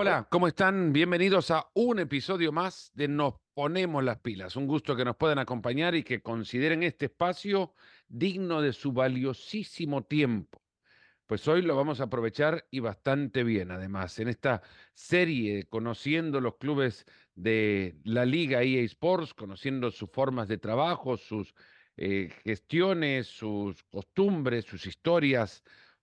hola, ¿cómo están? Bienvenidos a un episodio más de Nos Ponemos las Pilas. Un gusto que nos puedan acompañar y que consideren este espacio digno de su valiosísimo tiempo. Pues hoy lo vamos a aprovechar y bastante bien, además, en esta serie, conociendo los clubes de la Liga EA Sports, conociendo sus formas de trabajo, sus eh, gestiones, sus costumbres, sus historias.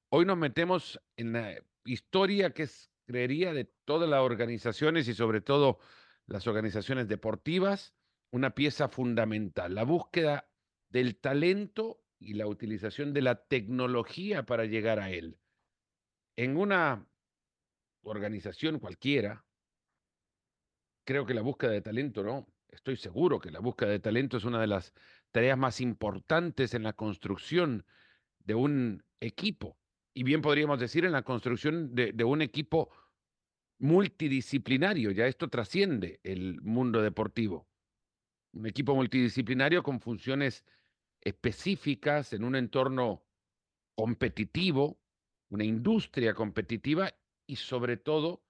Hoy nos metemos en la historia que es creería, de todas las organizaciones y sobre todo las organizaciones deportivas, una pieza fundamental, la búsqueda del talento y la utilización de la tecnología para llegar a él. En una organización cualquiera, creo que la búsqueda de talento, ¿no? Estoy seguro que la búsqueda de talento es una de las tareas más importantes en la construcción de un equipo y bien podríamos decir en la construcción de, un equipo multidisciplinario. Ya esto trasciende el mundo deportivo. Un equipo multidisciplinario con funciones específicas en un entorno competitivo, una industria competitiva y sobre todo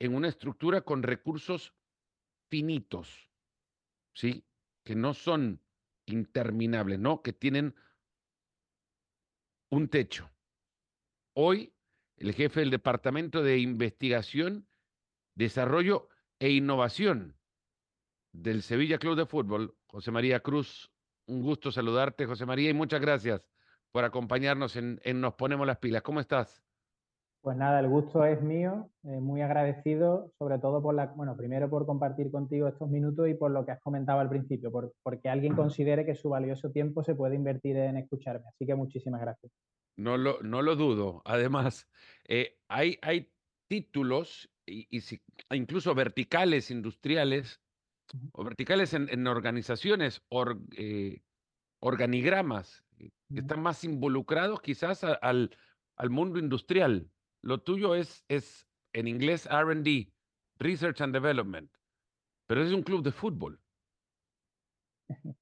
en una estructura con recursos finitos, ¿sí? Que no son interminables, ¿no? Que tienen un techo. Hoy, el jefe del Departamento de Investigación, Desarrollo e Innovación del Sevilla Club de Fútbol, José María Cruz. Un gusto saludarte, José María, y muchas gracias por acompañarnos en, Nos Ponemos las Pilas. ¿Cómo estás? Pues nada, el gusto es mío, eh, muy agradecido, sobre todo por la, bueno, primero por compartir contigo estos minutos y por lo que has comentado al principio, por, porque alguien considere que su valioso tiempo se puede invertir en escucharme. Así que muchísimas gracias. No lo, no lo dudo. Además, eh, hay, hay títulos, y, incluso verticales industriales, o verticales en, organizaciones, eh, organigramas, eh, que están más involucrados quizás al, al mundo industrial. Lo tuyo es, es en inglés RD, Research and Development, pero es un club de fútbol.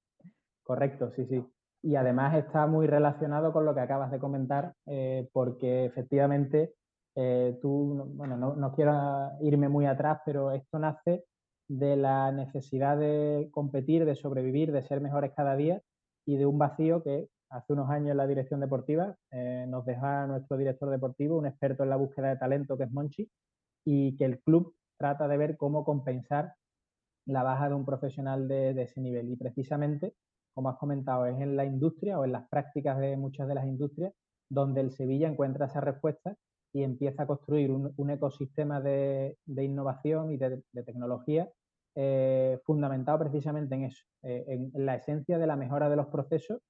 Correcto, sí, sí y además está muy relacionado con lo que acabas de comentar, eh, porque efectivamente eh, tú, bueno, no, quiero irme muy atrás, pero esto nace de la necesidad de competir, de sobrevivir, de ser mejores cada día y de un vacío que hace unos años la dirección deportiva eh, nos deja nuestro director deportivo, un experto en la búsqueda de talento que es Monchi, y que el club trata de ver cómo compensar la baja de un profesional de ese nivel. Y precisamente como has comentado, es en la industria o en las prácticas de muchas de las industrias donde el Sevilla encuentra esa respuesta y empieza a construir un, ecosistema de, innovación y de, tecnología eh, fundamentado precisamente en eso, eh, en, la esencia de la mejora de los procesos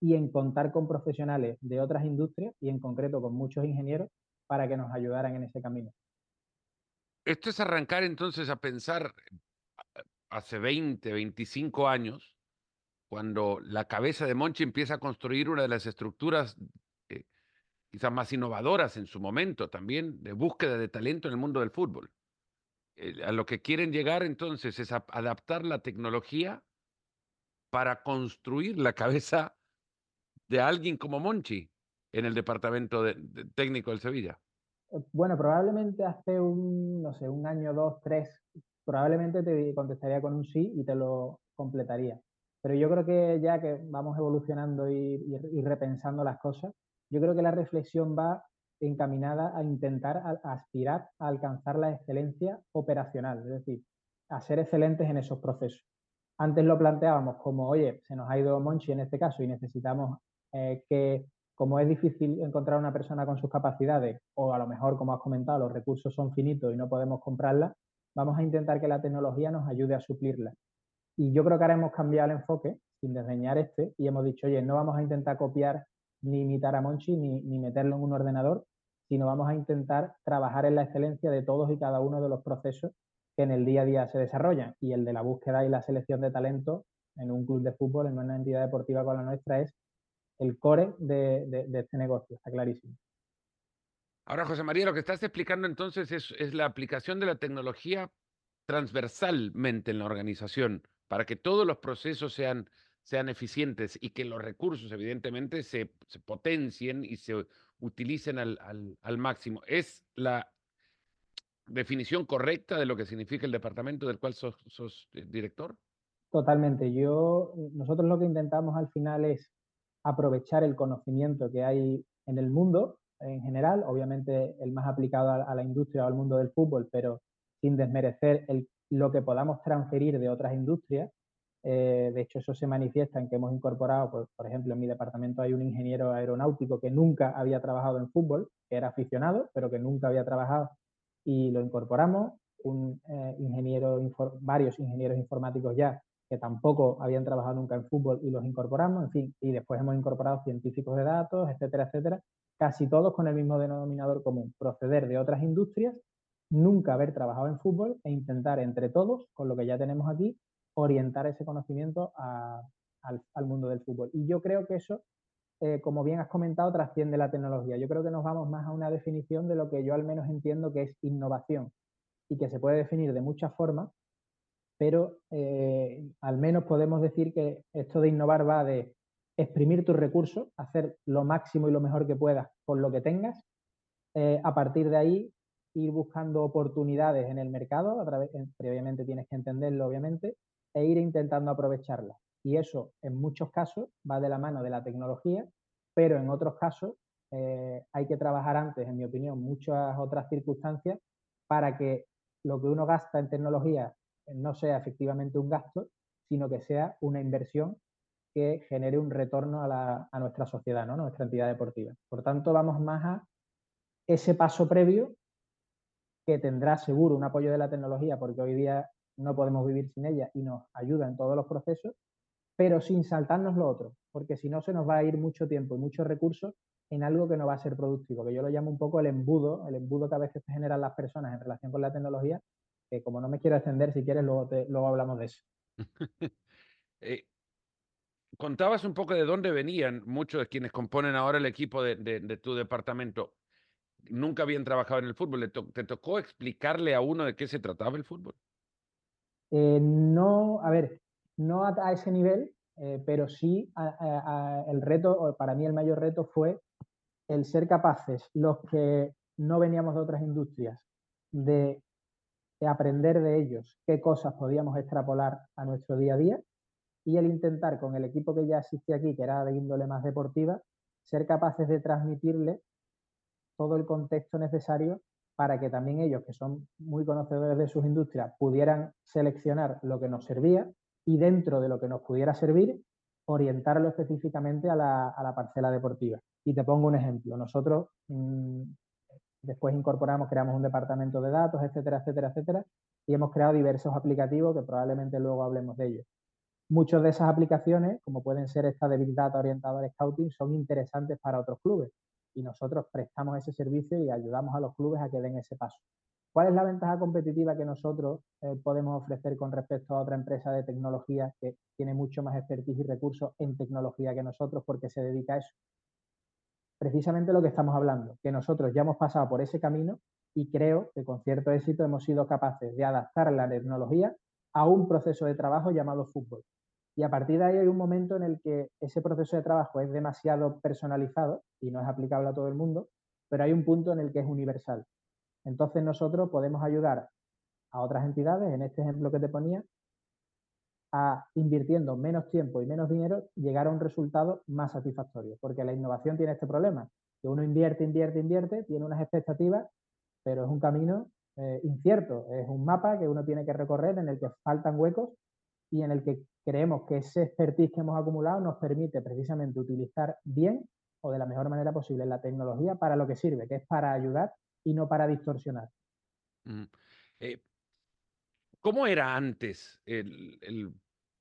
y en contar con profesionales de otras industrias y en concreto con muchos ingenieros para que nos ayudaran en ese camino. Esto es arrancar entonces a pensar hace 20, 25 años, cuando la cabeza de Monchi empieza a construir una de las estructuras eh, quizás más innovadoras en su momento también de búsqueda de talento en el mundo del fútbol. A lo que quieren llegar entonces es adaptar la tecnología para construir la cabeza de alguien como Monchi en el departamento técnico del Sevilla. Eh, bueno, probablemente hace un, no sé, un año, dos, tres, probablemente te contestaría con un sí y te lo completaría. Pero yo creo que ya que vamos evolucionando y, repensando las cosas, yo creo que la reflexión va encaminada a intentar aspirar a alcanzar la excelencia operacional, es decir, a ser excelentes en esos procesos. Antes lo planteábamos como, oye, se nos ha ido Monchi en este caso y necesitamos eh, que, como es difícil encontrar una persona con sus capacidades, o a lo mejor, como has comentado, los recursos son finitos y no podemos comprarla, vamos a intentar que la tecnología nos ayude a suplirla. Y yo creo que ahora hemos cambiado el enfoque sin desdeñar este y hemos dicho, oye, no vamos a intentar copiar ni imitar a Monchi ni, ni meterlo en un ordenador, sino vamos a intentar trabajar en la excelencia de todos y cada uno de los procesos que en el día a día se desarrollan. Y el de la búsqueda y la selección de talento en un club de fútbol, en una entidad deportiva como la nuestra, es el core de, de, este negocio, está clarísimo. Ahora, José María, lo que estás explicando entonces es, es la aplicación de la tecnología transversalmente en la organización para que todos los procesos sean, sean eficientes y que los recursos, evidentemente, se, potencien y se utilicen al, máximo. Es la, definición correcta de lo que significa el departamento del cual sos, eh, director? Totalmente. Yo, nosotros lo que intentamos al final es aprovechar el conocimiento que hay en el mundo en general, obviamente el más aplicado a, la industria o al mundo del fútbol, pero sin desmerecer el, lo que podamos transferir de otras industrias. Eh, de hecho, eso se manifiesta en que hemos incorporado, por ejemplo, en mi departamento hay un ingeniero aeronáutico que nunca había trabajado en fútbol, que era aficionado, pero que nunca había trabajado y lo incorporamos. Un eh, ingeniero, varios ingenieros informáticos ya que tampoco habían trabajado nunca en fútbol y los incorporamos, en fin, y después hemos incorporado científicos de datos, etcétera, etcétera, casi todos con el mismo denominador común, proceder de otras industrias, nunca haber trabajado en fútbol e intentar entre todos, con lo que ya tenemos aquí, orientar ese conocimiento al, mundo del fútbol. Y yo creo que eso, eh, como bien has comentado, trasciende la tecnología. Yo creo que nos vamos más a una definición de lo que yo al menos entiendo que es innovación y que se puede definir de muchas formas, pero eh, al menos podemos decir que esto de innovar va de exprimir tus recursos, hacer lo máximo y lo mejor que puedas con lo que tengas. Eh, a partir de ahí, ir buscando oportunidades en el mercado, previamente tienes que entenderlo, obviamente, e ir intentando aprovecharlas. Y eso, en muchos casos, va de la mano de la tecnología, pero en otros casos eh, hay que trabajar antes, en mi opinión, muchas otras circunstancias para que lo que uno gasta en tecnología no sea efectivamente un gasto, sino que sea una inversión que genere un retorno a, nuestra sociedad, ¿no? nuestra entidad deportiva. Por tanto, vamos más a ese paso previo que tendrá seguro un apoyo de la tecnología, porque hoy día no podemos vivir sin ella y nos ayuda en todos los procesos, pero sin saltarnos lo otro, porque si no se nos va a ir mucho tiempo y muchos recursos en algo que no va a ser productivo, que yo lo llamo un poco el embudo, el embudo que a veces generan las personas en relación con la tecnología, que como no me quiero extender, si quieres, luego, luego hablamos de eso. Eh, contabas un poco de dónde venían muchos de quienes componen ahora el equipo de, tu departamento. Nunca habían trabajado en el fútbol. ¿Te tocó explicarle a uno de qué se trataba el fútbol? Eh, no, a ver, no a, ese nivel, eh, pero sí el reto, para mí el mayor reto fue el ser capaces, los que no veníamos de otras industrias, de aprender de ellos qué cosas podíamos extrapolar a nuestro día a día y el intentar con el equipo que ya existía aquí, que era de índole más deportiva, ser capaces de transmitirle todo el contexto necesario para que también ellos, que son muy conocedores de sus industrias, pudieran seleccionar lo que nos servía y dentro de lo que nos pudiera servir, orientarlo específicamente a la, parcela deportiva. Y te pongo un ejemplo. Nosotros mm, Después incorporamos, creamos un departamento de datos, etcétera, etcétera, etcétera, y hemos creado diversos aplicativos que probablemente luego hablemos de ellos. Muchas de esas aplicaciones, como pueden ser esta de Big Data orientada al Scouting, son interesantes para otros clubes y nosotros prestamos ese servicio y ayudamos a los clubes a que den ese paso. ¿Cuál es la ventaja competitiva que nosotros eh, podemos ofrecer con respecto a otra empresa de tecnología que tiene mucho más expertise y recursos en tecnología que nosotros porque se dedica a eso? precisamente lo que estamos hablando, que nosotros ya hemos pasado por ese camino y creo que con cierto éxito hemos sido capaces de adaptar la tecnología a un proceso de trabajo llamado fútbol. Y a partir de ahí hay un momento en el que ese proceso de trabajo es demasiado personalizado y no es aplicable a todo el mundo, pero hay un punto en el que es universal. Entonces nosotros podemos ayudar a otras entidades, en este ejemplo que te ponía, a invirtiendo menos tiempo y menos dinero llegar a un resultado más satisfactorio. Porque la innovación tiene este problema, que uno invierte, invierte, invierte, tiene unas expectativas, pero es un camino eh, incierto, es un mapa que uno tiene que recorrer en el que faltan huecos y en el que creemos que ese expertise que hemos acumulado nos permite precisamente utilizar bien o de la mejor manera posible la tecnología para lo que sirve, que es para ayudar y no para distorsionar. Mm. Eh, ¿Cómo era antes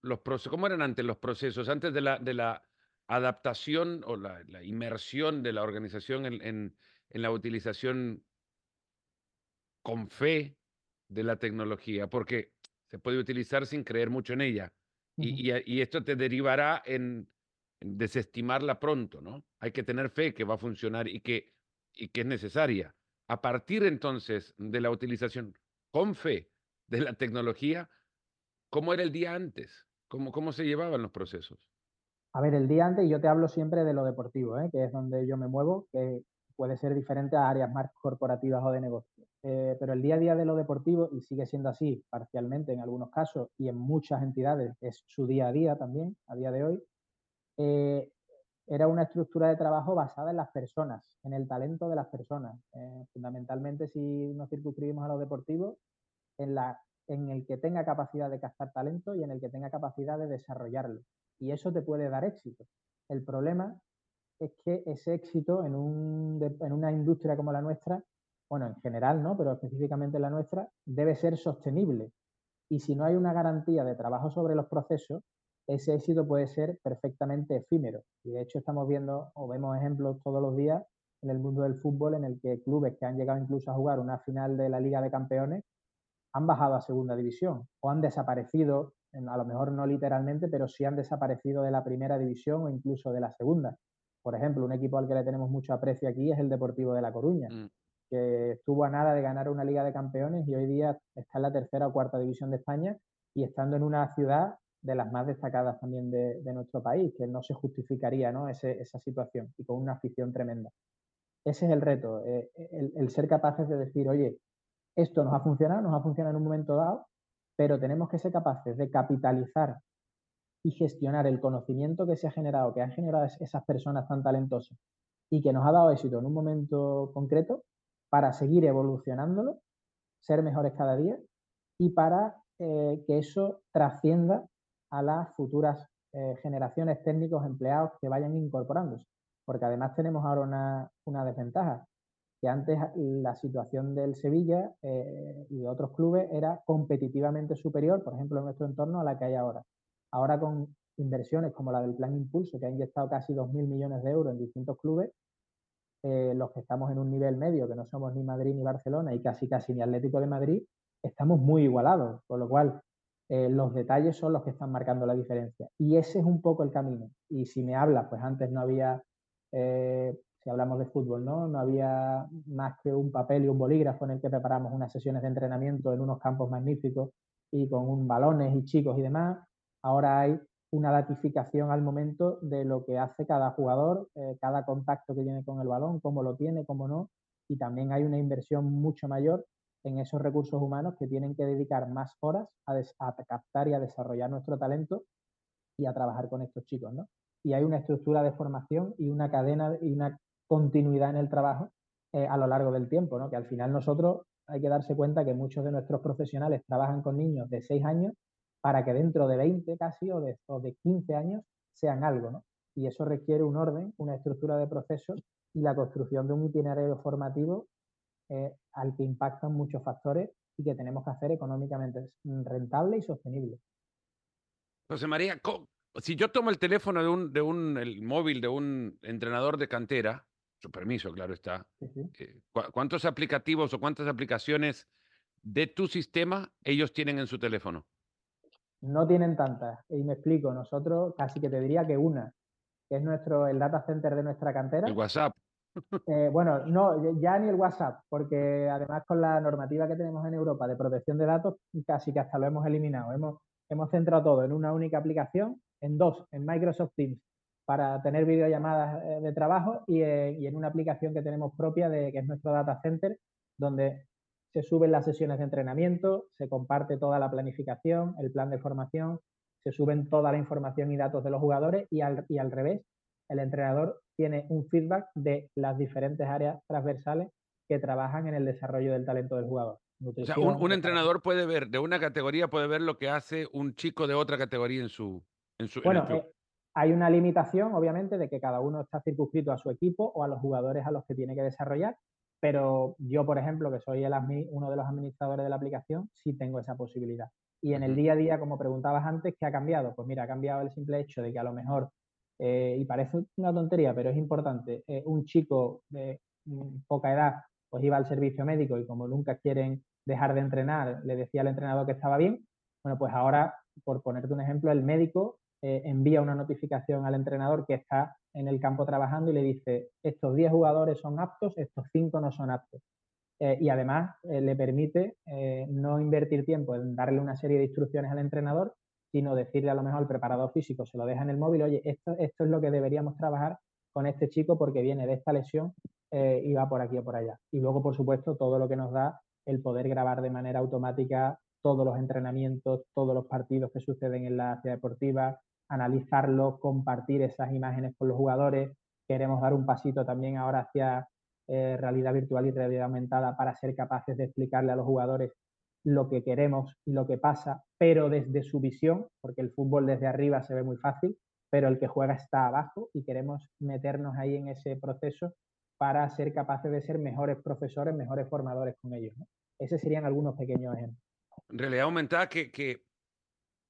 los? ¿Cómo eran antes los procesos? Antes de la, de la adaptación o la, inmersión de la organización en, la utilización con fe de la tecnología, porque se puede utilizar sin creer mucho en ella. y, esto te derivará en, desestimarla pronto, ¿no? Hay que tener fe que va a funcionar y que, y que es necesaria. A partir entonces de la utilización con fe de la tecnología, ¿cómo era el día antes? ¿Cómo, cómo se llevaban los procesos? A ver, el día antes, yo te hablo siempre de lo deportivo, ¿eh? que es donde yo me muevo, que puede ser diferente a áreas más corporativas o de negocio. Eh, pero el día a día de lo deportivo, y sigue siendo así parcialmente en algunos casos y en muchas entidades, es su día a día también, a día de hoy, eh, era una estructura de trabajo basada en las personas, en el talento de las personas. Eh, fundamentalmente, si nos circunscribimos a lo deportivo, en, la, en el que tenga capacidad de captar talento y en el que tenga capacidad de desarrollarlo. Y eso te puede dar éxito. El problema es que ese éxito en, un, en una industria como la nuestra, bueno, en general, ¿no? Pero específicamente la nuestra, debe ser sostenible. Y si no hay una garantía de trabajo sobre los procesos, ese éxito puede ser perfectamente efímero. Y de hecho estamos viendo o vemos ejemplos todos los días en el mundo del fútbol en el que clubes que han llegado incluso a jugar una final de la Liga de Campeones han bajado a segunda división o han desaparecido, a lo mejor no literalmente, pero sí han desaparecido de la primera división o incluso de la segunda. Por ejemplo, un equipo al que le tenemos mucho aprecio aquí es el Deportivo de La Coruña, mm. Que estuvo a nada de ganar una Liga de Campeones y hoy día está en la tercera o cuarta división de España y estando en una ciudad de las más destacadas también de, nuestro país, que no se justificaría ¿no? esa situación y con una afición tremenda. Ese es el reto, eh, el, ser capaces de decir, oye, esto nos ha funcionado, nos ha funcionado en un momento dado, pero tenemos que ser capaces de capitalizar y gestionar el conocimiento que se ha generado, que han generado esas personas tan talentosas y que nos ha dado éxito en un momento concreto para seguir evolucionándolo, ser mejores cada día y para eh, que eso trascienda a las futuras eh, generaciones técnicos empleados que vayan incorporándose. Porque además tenemos ahora una, desventaja, que antes la situación del Sevilla eh, y de otros clubes era competitivamente superior, por ejemplo, en nuestro entorno, a la que hay ahora. Ahora con inversiones como la del Plan Impulso, que ha inyectado casi 2.000 millones de euros en distintos clubes, eh, los que estamos en un nivel medio, que no somos ni Madrid ni Barcelona y casi casi ni Atlético de Madrid, estamos muy igualados, con lo cual eh, los detalles son los que están marcando la diferencia. Y ese es un poco el camino. Y si me hablas, pues antes no había, eh, si hablamos de fútbol, ¿no? No había más que un papel y un bolígrafo en el que preparamos unas sesiones de entrenamiento en unos campos magníficos y con un balones y chicos y demás. Ahora hay una datificación al momento de lo que hace cada jugador, eh, cada contacto que tiene con el balón, cómo lo tiene, cómo no. Y también hay una inversión mucho mayor en esos recursos humanos que tienen que dedicar más horas a, captar y a desarrollar nuestro talento y a trabajar con estos chicos, ¿no? Y hay una estructura de formación y una cadena y una continuidad en el trabajo eh, a lo largo del tiempo, ¿no? Que al final nosotros hay que darse cuenta que muchos de nuestros profesionales trabajan con niños de 6 años para que dentro de 20 casi o de, o de 15 años sean algo, ¿no? Y eso requiere un orden, una estructura de procesos y la construcción de un itinerario formativo eh, al que impactan muchos factores y que tenemos que hacer económicamente rentable y sostenible. José María, si yo tomo el teléfono de un, de un el móvil de un entrenador de cantera, su permiso, claro está, eh, ¿cuántos aplicativos o cuántas aplicaciones de tu sistema ellos tienen en su teléfono? No tienen tantas, y me explico, nosotros casi que te diría que una, que es nuestro, el data center de nuestra cantera. El WhatsApp. Eh, bueno, no, ya ni el WhatsApp, porque además con la normativa que tenemos en Europa de protección de datos, casi que hasta lo hemos eliminado. Hemos, hemos centrado todo en una única aplicación, en dos, en Microsoft Teams, para tener videollamadas eh, de trabajo y, en una aplicación que tenemos propia, de, que es nuestro data center, donde se suben las sesiones de entrenamiento, se comparte toda la planificación, el plan de formación, se suben toda la información y datos de los jugadores y al, y al revés, el entrenador tiene un feedback de las diferentes áreas transversales que trabajan en el desarrollo del talento del jugador. o sea, un, entrenador puede ver, de una categoría puede ver lo que hace un chico de otra categoría en su... En su bueno, eh, hay una limitación, obviamente, de que cada uno está circunscrito a su equipo o a los jugadores a los que tiene que desarrollar, pero yo, por ejemplo, que soy el uno de los administradores de la aplicación, sí tengo esa posibilidad. Y en el día a día, como preguntabas antes, ¿qué ha cambiado? Pues mira, ha cambiado el simple hecho de que a lo mejor eh, y parece una tontería, pero es importante, eh, un chico de mm, poca edad pues iba al servicio médico y como nunca quieren dejar de entrenar, le decía al entrenador que estaba bien, bueno, pues ahora, por ponerte un ejemplo, el médico eh, envía una notificación al entrenador que está en el campo trabajando y le dice, estos 10 jugadores son aptos, estos 5 no son aptos. y además le permite no invertir tiempo en darle una serie de instrucciones al entrenador, sino decirle a lo mejor al preparador físico, se lo deja en el móvil, oye, esto, esto es lo que deberíamos trabajar con este chico porque viene de esta lesión eh, y va por aquí o por allá. Y luego, por supuesto, todo lo que nos da el poder grabar de manera automática todos los entrenamientos, todos los partidos que suceden en la ciudad deportiva, analizarlos, compartir esas imágenes con los jugadores. Queremos dar un pasito también ahora hacia eh, realidad virtual y realidad aumentada para ser capaces de explicarle a los jugadores lo que queremos y lo que pasa, pero desde su visión, porque el fútbol desde arriba se ve muy fácil, pero el que juega está abajo y queremos meternos ahí en ese proceso para ser capaces de ser mejores profesores, mejores formadores con ellos. ¿no? Esos serían algunos pequeños ejemplos. Realidad aumentada que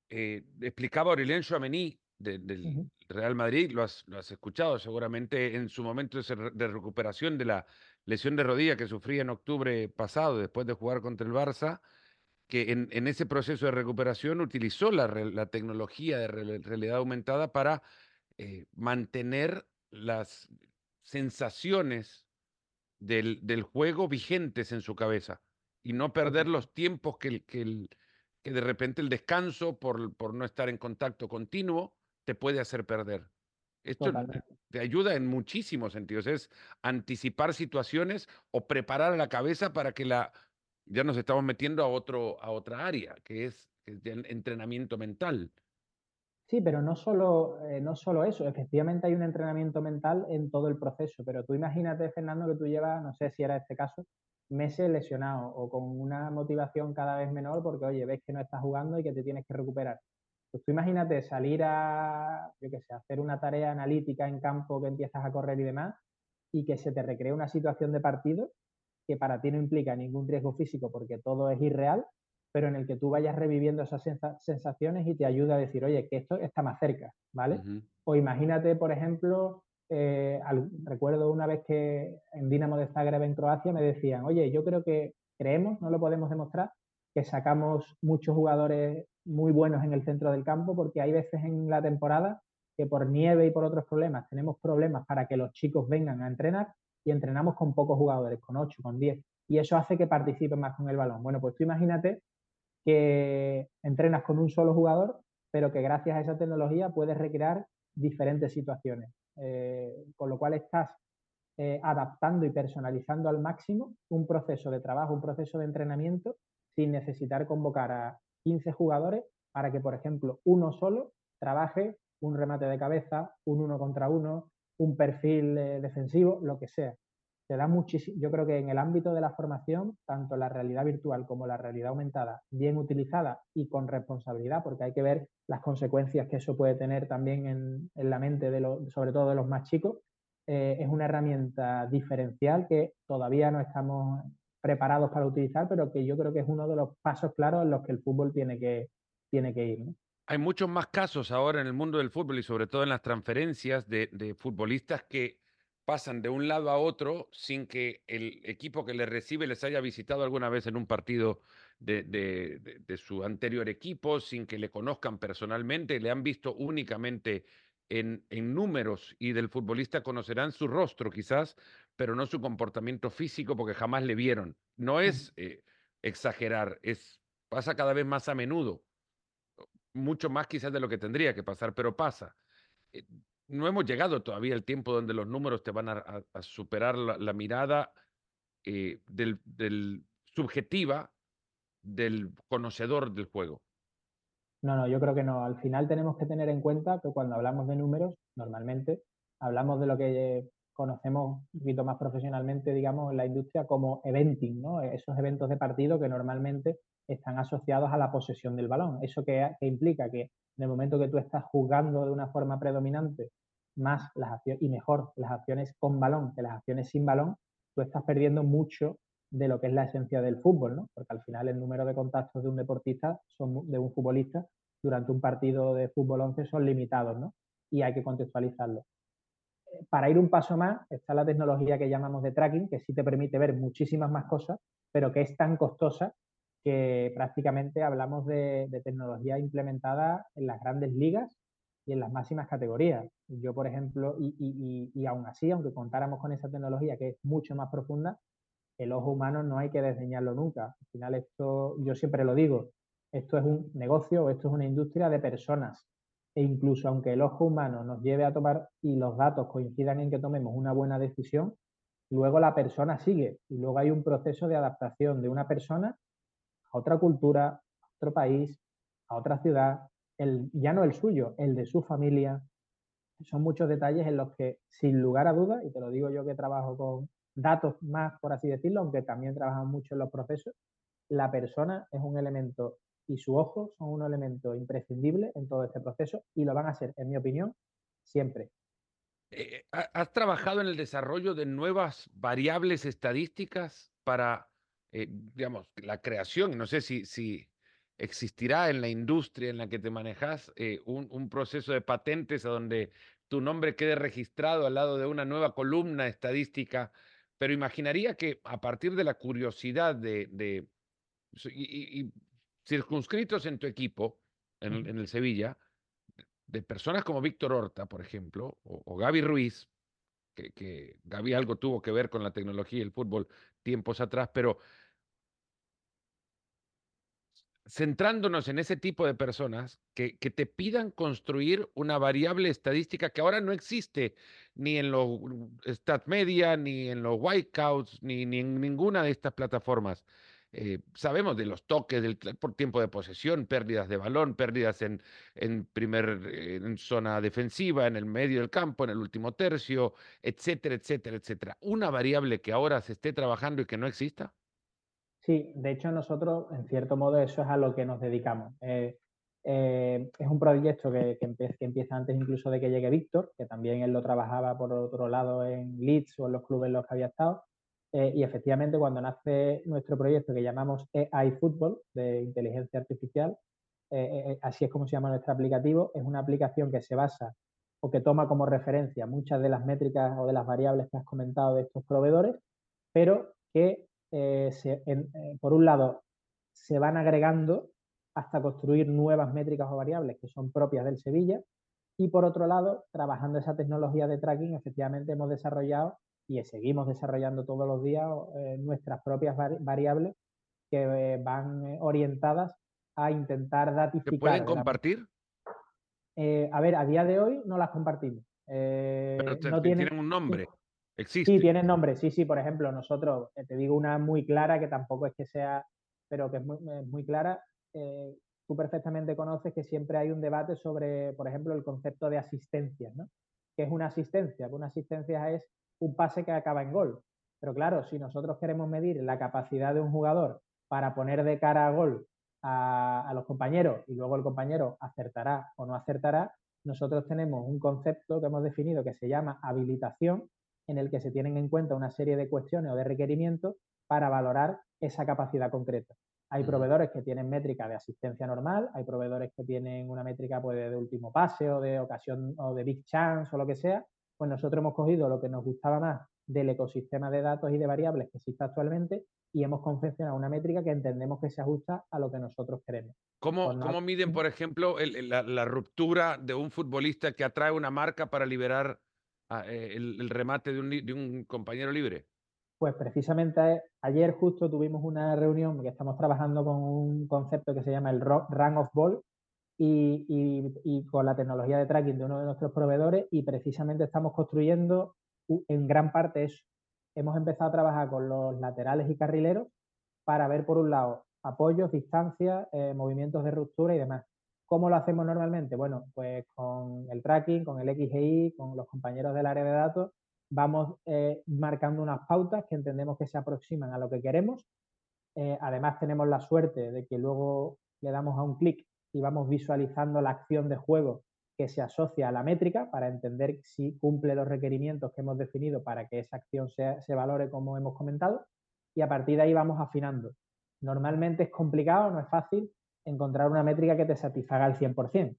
eh, explicaba Aurelien Chouameni del Real Madrid, lo has, lo has, escuchado seguramente en su momento de recuperación de la lesión de rodilla que sufría en octubre pasado después de jugar contra el Barça, que en, en ese proceso de recuperación utilizó la, la tecnología de realidad aumentada para eh, mantener las sensaciones del, del, juego vigentes en su cabeza y no perder los tiempos que, que, el, que de repente el descanso por, por no estar en contacto continuo te puede hacer perder. Esto te ayuda en muchísimos sentidos. Es anticipar situaciones o preparar a la cabeza para que la ya nos estamos metiendo a otro a otra área, que es, el entrenamiento mental. Sí, pero no solo, eh, no solo eso, efectivamente hay un entrenamiento mental en todo el proceso, pero tú imagínate, Fernando, que tú llevas, no sé si era este caso, meses lesionado o con una motivación cada vez menor porque, oye, ves que no estás jugando y que te tienes que recuperar. Pues tú imagínate salir a, yo qué sé, hacer una tarea analítica en campo que empiezas a correr y demás y que se te recree una situación de partido que para ti no implica ningún riesgo físico porque todo es irreal, pero en el que tú vayas reviviendo esas sensaciones y te ayuda a decir, oye, que esto está más cerca, ¿vale? O imagínate, por ejemplo, eh, recuerdo una vez que en Dinamo de Zagreb en Croacia me decían, oye, yo creo que creemos, no lo podemos demostrar, que sacamos muchos jugadores muy buenos en el centro del campo, porque hay veces en la temporada que por nieve y por otros problemas tenemos problemas para que los chicos vengan a entrenar y entrenamos con pocos jugadores, con 8, con 10, y eso hace que participen más con el balón. Bueno, pues tú imagínate que entrenas con un solo jugador, pero que gracias a esa tecnología puedes recrear diferentes situaciones. Eh, con lo cual estás eh, adaptando y personalizando al máximo un proceso de trabajo, un proceso de entrenamiento, sin necesitar convocar a 15 jugadores para que, por ejemplo, uno solo trabaje un remate de cabeza, un uno contra uno, un perfil eh, defensivo, lo que sea. Te da muchísimo, yo creo que en el ámbito de la formación, tanto la realidad virtual como la realidad aumentada, bien utilizada y con responsabilidad, porque hay que ver las consecuencias que eso puede tener también en, la mente, de los, sobre todo de los más chicos, eh, es una herramienta diferencial que todavía no estamos preparados para utilizar, pero que yo creo que es uno de los pasos claros en los que el fútbol tiene que, tiene que ir. Hay muchos más casos ahora en el mundo del fútbol y sobre todo en las transferencias de, de futbolistas que pasan de un lado a otro sin que el equipo que les recibe les haya visitado alguna vez en un partido de, de, su anterior equipo, sin que le conozcan personalmente, le han visto únicamente en, en, números y del futbolista conocerán su rostro quizás, pero no su comportamiento físico porque jamás le vieron. No es eh, exagerar, es, pasa cada vez más a menudo, mucho más quizás de lo que tendría que pasar, pero pasa. Eh, no hemos llegado todavía al tiempo donde los números te van a, superar la, mirada eh, del, subjetiva del conocedor del juego. No, no, yo creo que no. Al final tenemos que tener en cuenta que cuando hablamos de números, normalmente hablamos de lo que conocemos un poquito más profesionalmente, digamos, en la industria como eventing, ¿no? Esos eventos de partido que normalmente están asociados a la posesión del balón. Eso que implica que en el momento que tú estás jugando de una forma predominante más las acciones, y mejor las acciones con balón que las acciones sin balón, tú estás perdiendo mucho de lo que es la esencia del fútbol, ¿no? Porque al final el número de contactos de un deportista, son, de un futbolista, durante un partido de fútbol 11 son limitados, ¿no? Y hay que contextualizarlo. Eh, para ir un paso más, está la tecnología que llamamos de tracking, que sí te permite ver muchísimas más cosas, pero que es tan costosa que prácticamente hablamos de, tecnología implementada en las grandes ligas y en las máximas categorías. Yo, por ejemplo, y, y, y, aún así, aunque contáramos con esa tecnología que es mucho más profunda, el ojo humano no hay que desdeñarlo nunca. Al final esto, yo siempre lo digo, esto es un negocio, esto es una industria de personas. E incluso aunque el ojo humano nos lleve a tomar y los datos coincidan en que tomemos una buena decisión, luego la persona sigue y luego hay un proceso de adaptación de una persona a otra cultura, a otro país, a otra ciudad, el, ya no el suyo, el de su familia. Son muchos detalles en los que, sin lugar a dudas, y te lo digo yo que trabajo con datos más, por así decirlo, aunque también trabajamos mucho en los procesos, la persona es un elemento y su ojo son un elemento imprescindible en todo este proceso y lo van a ser, en mi opinión, siempre. Eh, ¿Has trabajado en el desarrollo de nuevas variables estadísticas para, eh, digamos, la creación? No sé si, si existirá en la industria en la que te manejas eh, un, un, proceso de patentes a donde tu nombre quede registrado al lado de una nueva columna estadística, pero imaginaría que a partir de la curiosidad de, de y, circunscritos en tu equipo, en, en el Sevilla, de personas como Víctor Horta, por ejemplo, o, Gaby Ruiz, que, que, Gaby algo tuvo que ver con la tecnología y el fútbol tiempos atrás, pero centrándonos en ese tipo de personas que, que te pidan construir una variable estadística que ahora no existe ni en los StatMedia, ni en los Whiteouts, ni, ni en ninguna de estas plataformas. Eh, sabemos de los toques, del por tiempo de posesión, pérdidas de balón, pérdidas en, en primer en zona defensiva, en el medio del campo, en el último tercio, etcétera, etcétera, etcétera. ¿Una variable que ahora se esté trabajando y que no exista? Sí, de hecho nosotros, en cierto modo, eso es a lo que nos dedicamos. Eh, eh, es un proyecto que, que, que, empieza antes incluso de que llegue Víctor, que también él lo trabajaba por otro lado en Leeds o en los clubes en los que había estado. Eh, y efectivamente, cuando nace nuestro proyecto que llamamos AI Football, de inteligencia artificial, eh, eh, así es como se llama nuestro aplicativo, es una aplicación que se basa o que toma como referencia muchas de las métricas o de las variables que has comentado de estos proveedores, pero que, por un lado, se van agregando hasta construir nuevas métricas o variables que son propias del Sevilla. Y por otro lado, trabajando esa tecnología de tracking, efectivamente hemos desarrollado y seguimos desarrollando todos los días eh, nuestras propias variables que eh, van eh, orientadas a intentar datificar. ¿Se pueden compartir? a ver, a día de hoy no las compartimos. Pero no tienen, un nombre. ¿Existe? Sí, tienen nombre. Sí, sí, por ejemplo, nosotros, te digo una muy clara que tampoco es que sea, pero que es muy, muy clara. tú perfectamente conoces que siempre hay un debate sobre, por ejemplo, el concepto de asistencia, ¿no? ¿Qué es una asistencia? Una asistencia es un pase que acaba en gol. Pero claro, si nosotros queremos medir la capacidad de un jugador para poner de cara a gol a, los compañeros y luego el compañero acertará o no acertará, nosotros tenemos un concepto que hemos definido que se llama habilitación, en el que se tienen en cuenta una serie de cuestiones o de requerimientos para valorar esa capacidad concreta. Hay proveedores que tienen métrica de asistencia normal, hay proveedores que tienen una métrica pues, de último pase o de ocasión o de big chance o lo que sea, pues nosotros hemos cogido lo que nos gustaba más del ecosistema de datos y de variables que existe actualmente y hemos confeccionado una métrica que entendemos que se ajusta a lo que nosotros queremos. ¿Cómo, ¿cómo miden, por ejemplo, la, ruptura de un futbolista que atrae una marca para liberar eh, el, remate de un, de un, compañero libre? Pues precisamente ayer justo tuvimos una reunión que estamos trabajando con un concepto que se llama el Run of Ball, y, con la tecnología de tracking de uno de nuestros proveedores y precisamente estamos construyendo en gran parte eso. Hemos empezado a trabajar con los laterales y carrileros para ver, por un lado, apoyos, distancias, eh, movimientos de ruptura y demás. ¿Cómo lo hacemos normalmente? Bueno, pues con el tracking, con el XGI, con los compañeros del área de datos, vamos eh, marcando unas pautas que entendemos que se aproximan a lo que queremos. Eh, además, tenemos la suerte de que luego le damos a un clic y vamos visualizando la acción de juego que se asocia a la métrica para entender si cumple los requerimientos que hemos definido para que esa acción se valore como hemos comentado y a partir de ahí vamos afinando. Normalmente es complicado, no es fácil encontrar una métrica que te satisfaga al 100%,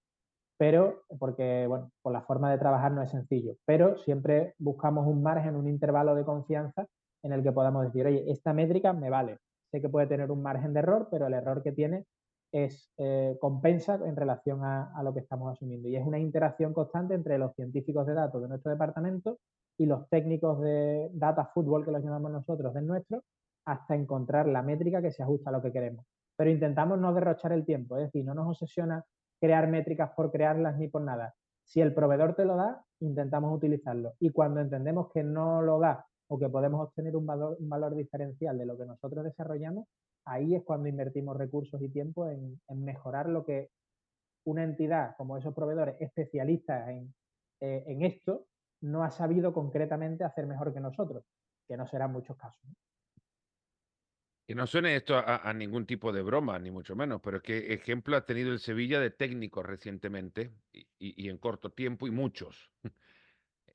pero porque, bueno, por la forma de trabajar no es sencillo, pero siempre buscamos un margen, un intervalo de confianza en el que podamos decir, oye, esta métrica me vale. Sé que puede tener un margen de error, pero el error que tiene es eh, compensa en relación a, lo que estamos asumiendo. Y es una interacción constante entre los científicos de datos de nuestro departamento y los técnicos de data fútbol, que los llamamos nosotros, del nuestro, hasta encontrar la métrica que se ajusta a lo que queremos. Pero intentamos no derrochar el tiempo, es decir, no nos obsesiona crear métricas por crearlas ni por nada. Si el proveedor te lo da, intentamos utilizarlo. Y cuando entendemos que no lo da o que podemos obtener un valor, un valor diferencial de lo que nosotros desarrollamos, ahí es cuando invertimos recursos y tiempo en, mejorar lo que una entidad como esos proveedores especialistas en, eh, en, esto no ha sabido concretamente hacer mejor que nosotros, que no será en muchos casos. Que no suene esto a, ningún tipo de broma, ni mucho menos, pero es que ejemplo ha tenido el Sevilla de técnicos recientemente y, en corto tiempo y muchos.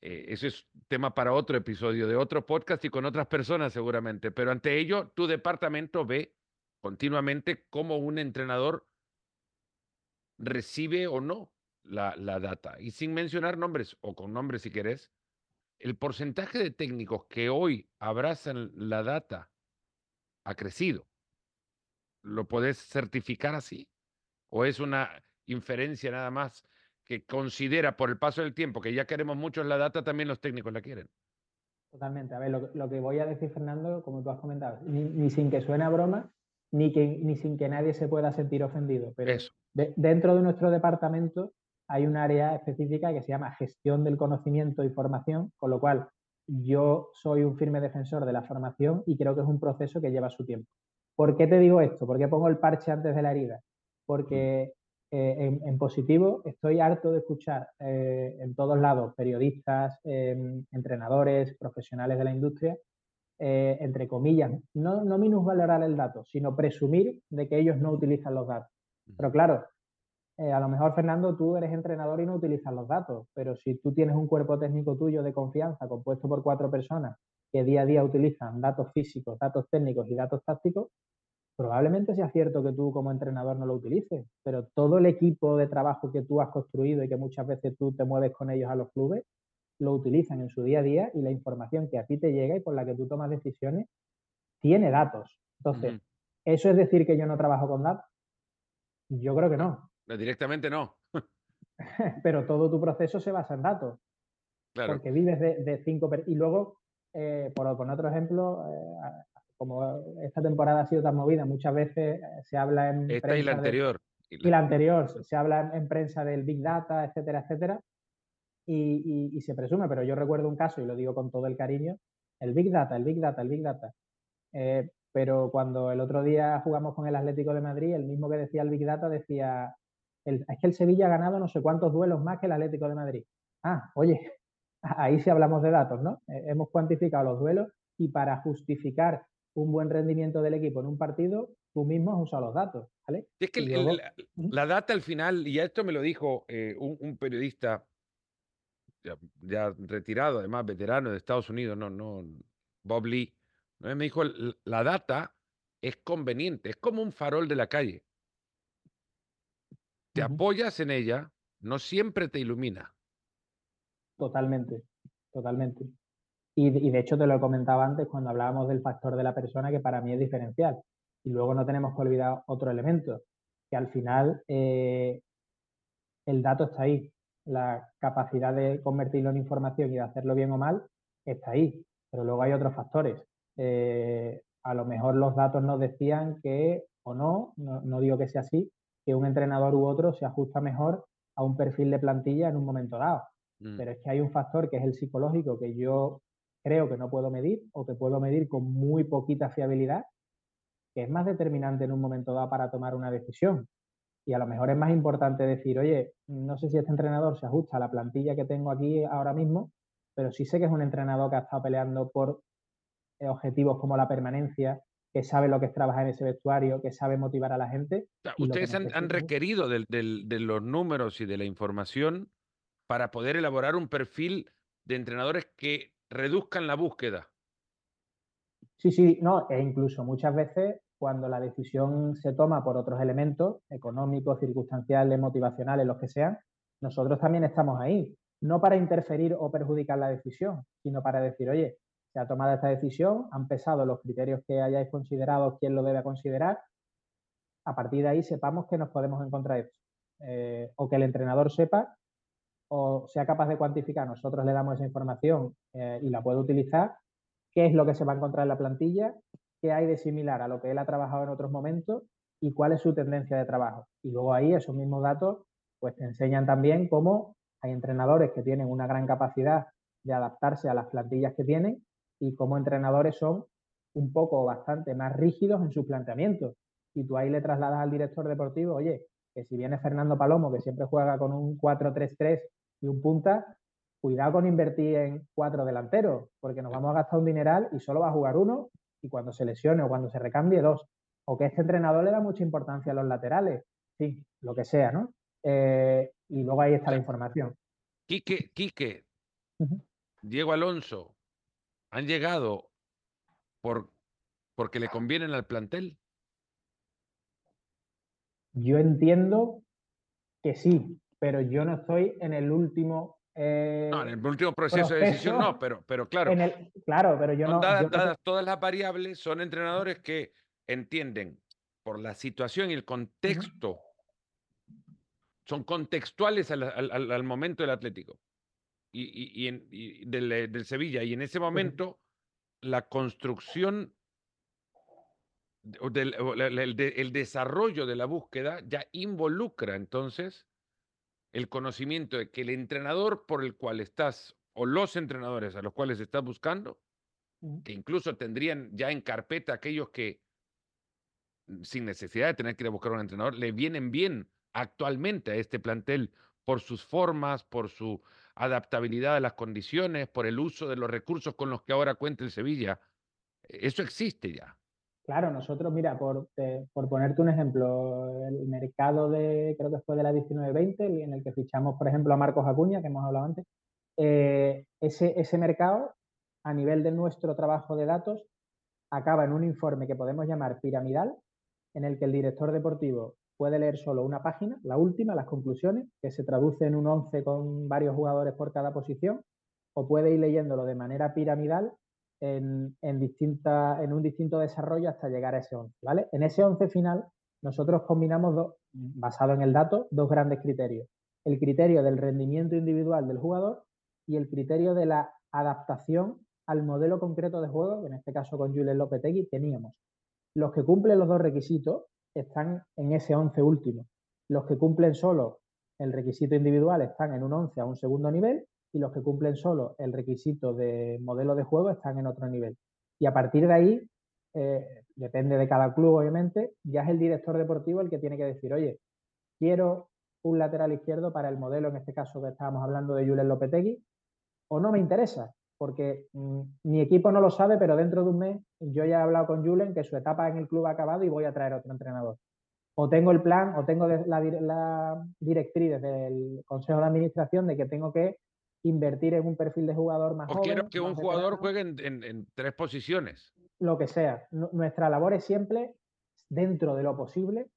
Eh, ese es tema para otro episodio de otro podcast y con otras personas seguramente, pero ante ello tu departamento ve continuamente cómo un entrenador recibe o no la, la data. Y sin mencionar nombres, o con nombres si querés, el porcentaje de técnicos que hoy abrazan la data ha crecido. ¿Lo podés certificar así? ¿O es una inferencia nada más que considera por el paso del tiempo que ya queremos mucho la data, también los técnicos la quieren? Totalmente. A ver, lo, que voy a decir, Fernando, como tú has comentado, ni, sin que suene a broma, ni, que, ni sin que nadie se pueda sentir ofendido. Pero dentro de nuestro departamento hay un área específica que se llama gestión del conocimiento y formación, con lo cual yo soy un firme defensor de la formación y creo que es un proceso que lleva su tiempo. ¿Por qué te digo esto? ¿Por qué pongo el parche antes de la herida? Porque eh, en, positivo estoy harto de escuchar eh, en todos lados periodistas, em, entrenadores, profesionales de la industria, eh, entre comillas, no, no minusvalorar el dato, sino presumir de que ellos no utilizan los datos. Pero claro, eh, a lo mejor, Fernando, tú eres entrenador y no utilizas los datos, pero si tú tienes un cuerpo técnico tuyo de confianza compuesto por cuatro personas que día a día utilizan datos físicos, datos técnicos y datos tácticos, probablemente sea cierto que tú como entrenador no lo utilices, pero todo el equipo de trabajo que tú has construido y que muchas veces tú te mueves con ellos a los clubes, lo utilizan en su día a día y la información que a ti te llega y por la que tú tomas decisiones tiene datos. Entonces, ¿eso es decir que yo no trabajo con datos? Yo creo que no. Directamente no. Pero todo tu proceso se basa en datos. Claro. Porque vives de, cinco... Y luego, eh, por poner otro ejemplo, eh, como esta temporada ha sido tan movida, muchas veces eh, se habla en... Esta y la anterior. y, la... anterior. Se habla en, prensa del Big Data, etcétera, etcétera. Y, se presume, pero yo recuerdo un caso, y lo digo con todo el cariño, el Big Data, el Big Data, el Big Data. pero cuando el otro día jugamos con el Atlético de Madrid, el mismo que decía el Big Data decía, es que el Sevilla ha ganado no sé cuántos duelos más que el Atlético de Madrid. Ah, oye, ahí sí hablamos de datos, ¿no? Eh, hemos cuantificado los duelos y para justificar un buen rendimiento del equipo en un partido, tú mismo has usado los datos, ¿vale? Es que la, data al final, y esto me lo dijo eh, un, periodista ya, retirado, además veterano de Estados Unidos, no, no, Bob Lee, me dijo, la data es conveniente, es como un farol de la calle te apoyas en ella, no siempre te ilumina. Totalmente, totalmente. Y, de hecho te lo comentaba antes cuando hablábamos del factor de la persona que para mí es diferencial. Y luego no tenemos que olvidar otro elemento, que al final eh, el dato está ahí. La capacidad de convertirlo en información y de hacerlo bien o mal está ahí. Pero luego hay otros factores. Eh, a lo mejor los datos nos decían que, o no, no digo que sea así, que un entrenador u otro se ajusta mejor a un perfil de plantilla en un momento dado. Mm. Pero es que hay un factor que es el psicológico que yo creo que no puedo medir o que puedo medir con muy poquita fiabilidad, que es más determinante en un momento dado para tomar una decisión. Y a lo mejor es más importante decir, oye, no sé si este entrenador se ajusta a la plantilla que tengo aquí ahora mismo, pero sí sé que es un entrenador que ha estado peleando por eh, objetivos como la permanencia, que sabe lo que es trabajar en ese vestuario, que sabe motivar a la gente. ustedes han, requerido de los números y de la información para poder elaborar un perfil de entrenadores que reduzcan la búsqueda. Sí, sí, no, e incluso muchas veces cuando la decisión se toma por otros elementos, económicos, circunstanciales, motivacionales, los que sean, nosotros también estamos ahí, no para interferir o perjudicar la decisión, sino para decir, oye, se ha tomado esta decisión, han pesado los criterios que hayáis considerado, quién lo debe considerar. A partir de ahí sepamos que nos podemos encontrar esto. Eh, o que el entrenador sepa o sea capaz de cuantificar, nosotros le damos esa información eh, y la puede utilizar, qué es lo que se va a encontrar en la plantilla, qué hay de similar a lo que él ha trabajado en otros momentos y cuál es su tendencia de trabajo. Y luego ahí esos mismos datos pues te enseñan también cómo hay entrenadores que tienen una gran capacidad de adaptarse a las plantillas que tienen y como entrenadores son un poco bastante más rígidos en sus planteamientos. Y tú ahí le trasladas al director deportivo, oye, que si viene Fernando Palomo, que siempre juega con un 4-3-3 y un punta, cuidado con invertir en cuatro delanteros, porque nos vamos a gastar un dineral y solo va a jugar uno y cuando se lesione o cuando se recambie dos. O que este entrenador le da mucha importancia a los laterales, sí, lo que sea, ¿no? Eh, y luego ahí está la información. Quique, Quique, Diego Alonso, ¿han llegado por, porque le convienen al plantel? Yo entiendo que sí, pero yo no estoy en el último no, en el último proceso, de decisión no, pero, pero claro. claro, pero yo no. Dadas, todas las variables, son entrenadores que entienden por la situación y el contexto, son contextuales al, momento del Atlético y, y, del, Sevilla. Y en ese momento, la construcción, del, el desarrollo de la búsqueda ya involucra entonces el conocimiento de que el entrenador por el cual estás, o los entrenadores a los cuales estás buscando, que incluso tendrían ya en carpeta aquellos que, mm, sin necesidad de tener que ir a buscar un entrenador, le vienen bien actualmente a este plantel por sus formas, por su adaptabilidad a las condiciones, por el uso de los recursos con los que ahora cuenta el Sevilla. Eso existe ya. Claro, nosotros, mira, por, por ponerte un ejemplo, el mercado de, creo que fue de la 19-20, en el que fichamos, por ejemplo, a Marcos Acuña, que hemos hablado antes, eh, ese, ese mercado, a nivel de nuestro trabajo de datos, acaba en un informe que podemos llamar piramidal, en el que el director deportivo puede leer solo una página, la última, las conclusiones, que se traduce en un 11 con varios jugadores por cada posición, o puede ir leyéndolo de manera piramidal en, un distinto desarrollo hasta llegar a ese 11. ¿vale? En ese 11 final, nosotros combinamos, basado en el dato, dos grandes criterios. El criterio del rendimiento individual del jugador y el criterio de la adaptación al modelo concreto de juego, en este caso con Julen Lopetegui teníamos. Los que cumplen los dos requisitos están en ese 11 último. Los que cumplen solo el requisito individual están en un 11 a un segundo nivel y los que cumplen solo el requisito de modelo de juego están en otro nivel. Y a partir de ahí, eh, depende de cada club obviamente, ya es el director deportivo el que tiene que decir, oye, quiero un lateral izquierdo para el modelo, en este caso que estábamos hablando de Julen Lopetegui, o no me interesa, porque mm, mi equipo no lo sabe, pero dentro de un mes yo ya he hablado con Julen que su etapa en el club ha acabado y voy a traer otro entrenador. O tengo el plan, o tengo la, la directriz desde el Consejo de Administración de que tengo que invertir en un perfil de jugador más o quiero que un jugador juegue en, tres posiciones. Lo que sea. nuestra labor es siempre, dentro de lo posible,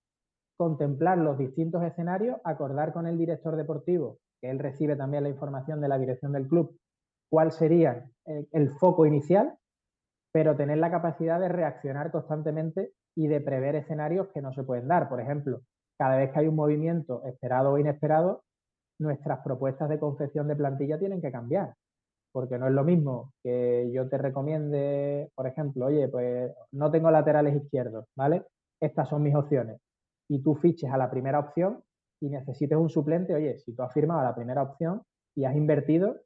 contemplar los distintos escenarios, acordar con el director deportivo, que él recibe también la información de la dirección del club, cuál sería el, el foco inicial, pero tener la capacidad de reaccionar constantemente y de prever escenarios que no se pueden dar. Por ejemplo, cada vez que hay un movimiento esperado o inesperado, nuestras propuestas de confección de plantilla tienen que cambiar. Porque no es lo mismo que yo te recomiende, por ejemplo, oye, pues no tengo laterales izquierdos, ¿vale? Estas son mis opciones. Y tú fiches a la primera opción y necesites un suplente, oye, si tú has firmado la primera opción y has invertido,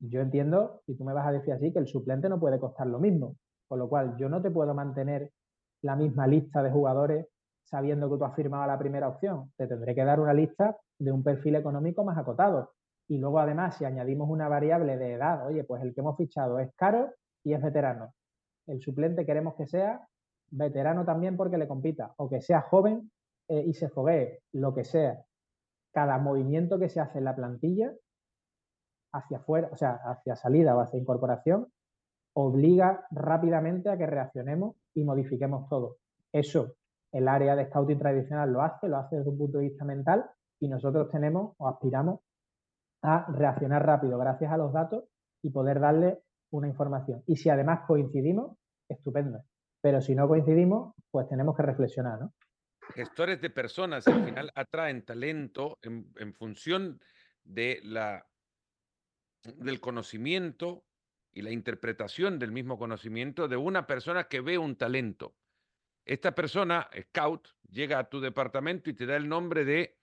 yo entiendo, y tú me vas a decir así, que el suplente no puede costar lo mismo. Con lo cual, yo no te puedo mantener la misma lista de jugadores sabiendo que tú has firmado la primera opción. Te tendré que dar una lista de un perfil económico más acotado. Y luego, además, si añadimos una variable de edad, oye, pues el que hemos fichado es caro y es veterano. El suplente queremos que sea veterano también porque le compita, o que sea joven eh, y se foguee, lo que sea. Cada movimiento que se hace en la plantilla, hacia afuera, o sea, hacia salida o hacia incorporación, obliga rápidamente a que reaccionemos y modifiquemos todo. Eso el área de scouting tradicional lo hace, lo hace desde un punto de vista mental y nosotros tenemos o aspiramos a reaccionar rápido gracias a los datos y poder darle una información. Y si además coincidimos, estupendo. Pero si no coincidimos, pues tenemos que reflexionar, ¿no? Gestores de personas al final atraen talento en, función de la, del conocimiento y la interpretación del mismo conocimiento de una persona que ve un talento. Esta persona, Scout, llega a tu departamento y te da el nombre de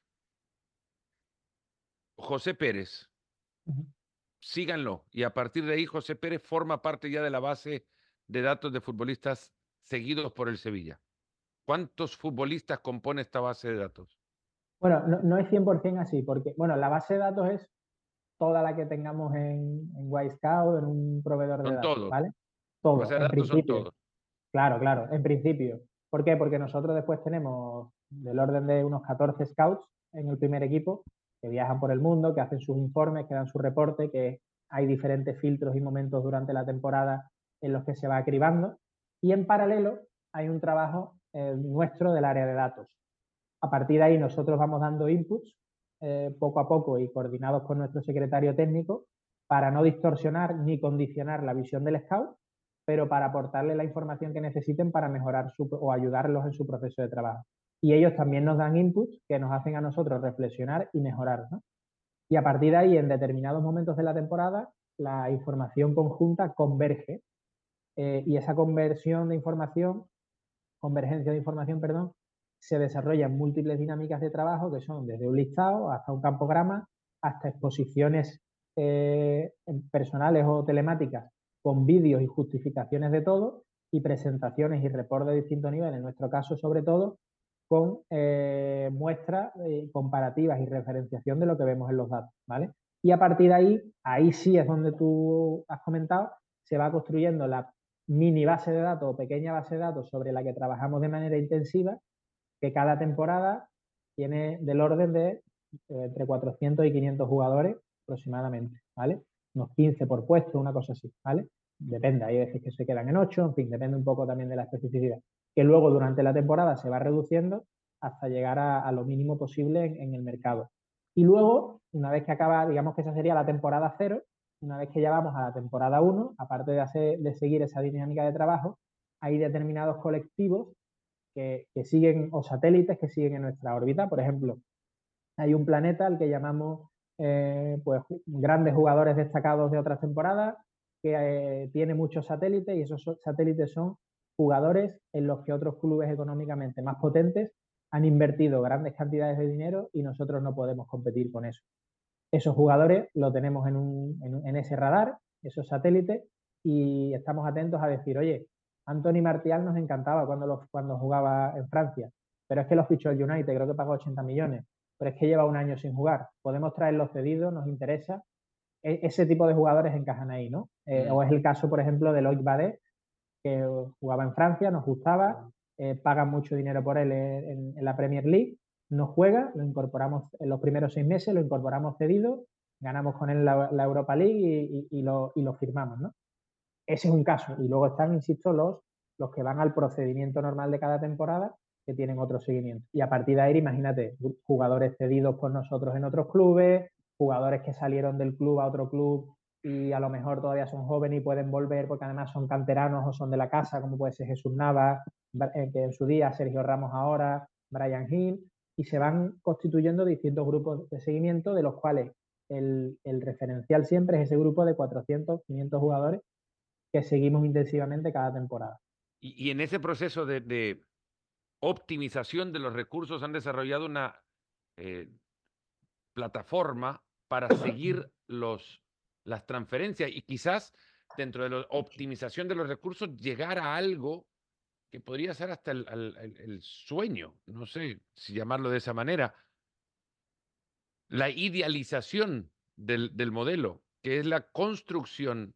José Pérez. síganlo. Y a partir de ahí, José Pérez forma parte ya de la base de datos de futbolistas seguidos por el Sevilla. ¿Cuántos futbolistas compone esta base de datos? Bueno, no, no es 100% así, porque, bueno, la base de datos es toda la que tengamos en, en Scout, en un proveedor de datos, todos. ¿vale? Todos, en principio. Claro, claro, en principio. ¿Por qué? Porque nosotros después tenemos del orden de unos 14 scouts en el primer equipo que viajan por el mundo, que hacen sus informes, que dan su reporte, que hay diferentes filtros y momentos durante la temporada en los que se va cribando. Y en paralelo hay un trabajo eh, nuestro del área de datos. A partir de ahí nosotros vamos dando inputs eh, poco a poco y coordinados con nuestro secretario técnico para no distorsionar ni condicionar la visión del scout, pero para aportarle la información que necesiten para mejorar su, o ayudarlos en su proceso de trabajo. Y ellos también nos dan inputs que nos hacen a nosotros reflexionar y mejorar. Y a partir de ahí, en determinados momentos de la temporada, la información conjunta converge eh, y esa conversión de información, convergencia de información, perdón, se desarrollan múltiples dinámicas de trabajo que son desde un listado hasta un campograma, hasta exposiciones eh, personales o telemáticas con vídeos y justificaciones de todo y presentaciones y reportes de distintos niveles, en nuestro caso sobre todo con eh, muestras comparativas y referenciación de lo que vemos en los datos, ¿vale? Y a partir de ahí, ahí sí es donde tú has comentado, se va construyendo la mini base de datos o pequeña base de datos sobre la que trabajamos de manera intensiva, que cada temporada tiene del orden de eh, entre 400 y 500 jugadores aproximadamente, ¿vale? Unos 15 por puesto, una cosa así, ¿vale? Depende, hay veces que se quedan en 8, en fin, depende un poco también de la especificidad. Que luego durante la temporada se va reduciendo hasta llegar a, lo mínimo posible en, el mercado. Y luego, una vez que acaba, digamos que esa sería la temporada cero, una vez que ya vamos a la temporada 1, aparte de, hacer, de seguir esa dinámica de trabajo, hay determinados colectivos que, siguen, o satélites que siguen en nuestra órbita. Por ejemplo, hay un planeta al que llamamos eh, pues, grandes jugadores destacados de otras temporadas, que eh, tiene muchos satélites y esos satélites son jugadores en los que otros clubes económicamente más potentes han invertido grandes cantidades de dinero y nosotros no podemos competir con eso esos jugadores lo tenemos en, ese radar, esos satélites, y estamos atentos a decir, oye, Anthony Martial nos encantaba cuando, cuando jugaba en Francia, pero es que los fichó el United, creo que pagó 80 millones, pero es que lleva un año sin jugar. Podemos traerlos cedidos, nos interesa. E, ese tipo de jugadores encajan ahí, ¿no? Eh, mm. o es el caso, por ejemplo, de Loic Badet, que jugaba en Francia, nos gustaba, eh, pagan mucho dinero por él en, la Premier League no juega, lo incorporamos en los primeros seis meses, lo incorporamos cedido, ganamos con él la, Europa League y, lo, firmamos, ¿no? Ese es un caso. Y luego están, insisto, los, los que van al procedimiento normal de cada temporada, que tienen otro seguimiento. Y a partir de ahí, imagínate, jugadores cedidos por nosotros en otros clubes, jugadores que salieron del club a otro club y a lo mejor todavía son jóvenes y pueden volver porque además son canteranos o son de la casa, como puede ser Jesús Nava, eh, que en su día, Sergio Ramos ahora, Brian Hill y se van constituyendo distintos grupos de seguimiento, de los cuales el, referencial siempre es ese grupo de 400, 500 jugadores que seguimos intensivamente cada temporada. Y, en ese proceso de, optimización de los recursos han desarrollado una eh, plataforma para seguir los, las transferencias y quizás dentro de la optimización de los recursos llegar a algo que podría ser hasta el, sueño, no sé si llamarlo de esa manera, la idealización del, modelo, que es la construcción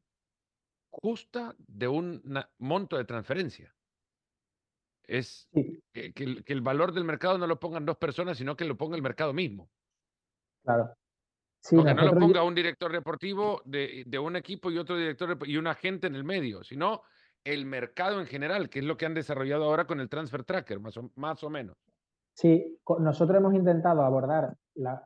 justa de un monto de transferencia. Es que, el, valor del mercado no lo pongan dos personas, sino que lo ponga el mercado mismo. Claro. Sí, no lo ponga un director deportivo de, de, un equipo y otro director y un agente en el medio, sino el mercado en general, que es lo que han desarrollado ahora con el Transfer Tracker, más o, más o menos. Sí, nosotros hemos intentado abordar,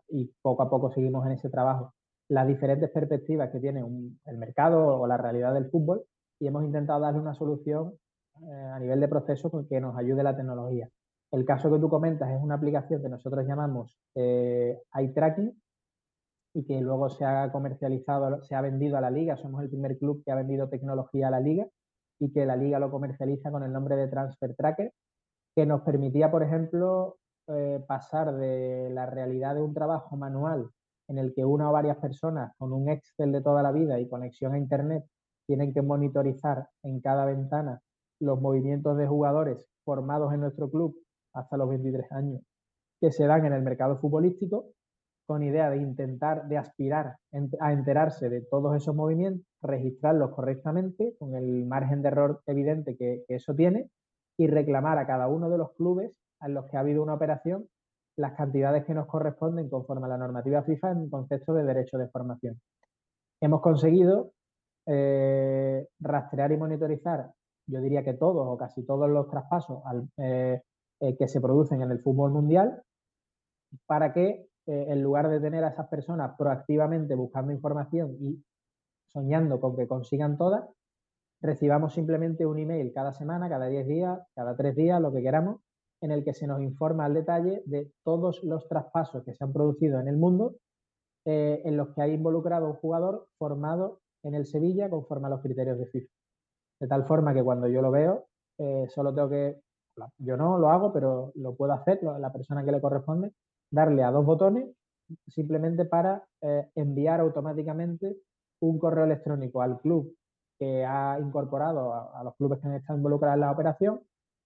y poco a poco seguimos en ese trabajo, las diferentes perspectivas que tiene el mercado o la realidad del fútbol y hemos intentado darle una solución eh, a nivel de proceso con que nos ayude la tecnología. El caso que tú comentas es una aplicación que nosotros llamamos eh, eye tracking y que luego se ha comercializado, se ha vendido a la liga. Somos el primer club que ha vendido tecnología a la liga y que la liga lo comercializa con el nombre de Transfer Tracker, que nos permitía, por ejemplo, eh, pasar de la realidad de un trabajo manual en el que una o varias personas con un Excel de toda la vida y conexión a Internet tienen que monitorizar en cada ventana los movimientos de jugadores formados en nuestro club hasta los 23 años que se dan en el mercado futbolístico, con idea de intentar, de aspirar a enterarse de todos esos movimientos, registrarlos correctamente, con el margen de error evidente que, eso tiene, y reclamar a cada uno de los clubes en los que ha habido una operación las cantidades que nos corresponden conforme a la normativa FIFA en concepto de derecho de formación. Hemos conseguido eh, rastrear y monitorizar, yo diría que todos o casi todos los traspasos eh, eh, que se producen en el fútbol mundial para que en lugar de tener a esas personas proactivamente buscando información y soñando con que consigan todas, recibamos simplemente un email cada semana, cada 10 días, cada 3 días, lo que queramos, en el que se nos informa al detalle de todos los traspasos que se han producido en el mundo eh, en los que ha involucrado un jugador formado en el Sevilla conforme a los criterios de FIFA. De tal forma que cuando yo lo veo, eh, solo tengo que, yo no lo hago, pero lo puedo hacer, la persona que le corresponde, darle a dos botones simplemente para eh, enviar automáticamente un correo electrónico al club que ha incorporado a, los clubes que han estado involucrados en la operación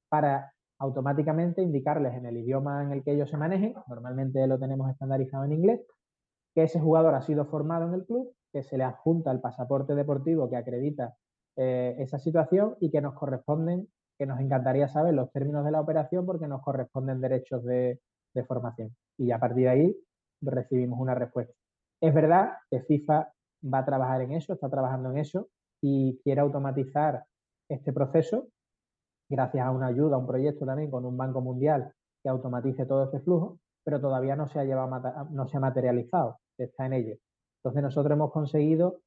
para automáticamente indicarles en el idioma en el que ellos se manejen, normalmente lo tenemos estandarizado en inglés, que ese jugador ha sido formado en el club, que se le adjunta el pasaporte deportivo que acredita eh, esa situación y que nos corresponden, que nos encantaría saber los términos de la operación porque nos corresponden derechos de, de formación. Y a partir de ahí recibimos una respuesta. Es verdad que FIFA va a trabajar en eso, está trabajando en eso y quiere automatizar este proceso gracias a una ayuda, a un proyecto también con un banco mundial que automatice todo este flujo, pero todavía no se ha, llevado, no se ha materializado, está en ello. Entonces nosotros hemos conseguido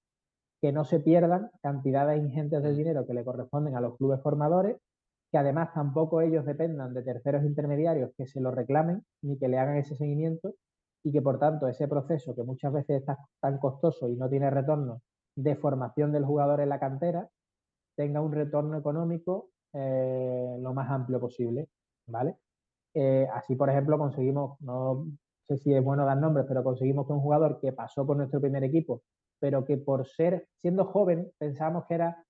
que no se pierdan cantidades ingentes de dinero que le corresponden a los clubes formadores, que además tampoco ellos dependan de terceros intermediarios que se lo reclamen ni que le hagan ese seguimiento y que por tanto ese proceso que muchas veces está tan costoso y no tiene retorno de formación del jugador en la cantera, tenga un retorno económico eh, lo más amplio posible, ¿vale? Eh, así, por ejemplo, conseguimos, no sé si es bueno dar nombres, pero conseguimos que un jugador que pasó por nuestro primer equipo, pero que por ser, siendo joven, pensábamos que era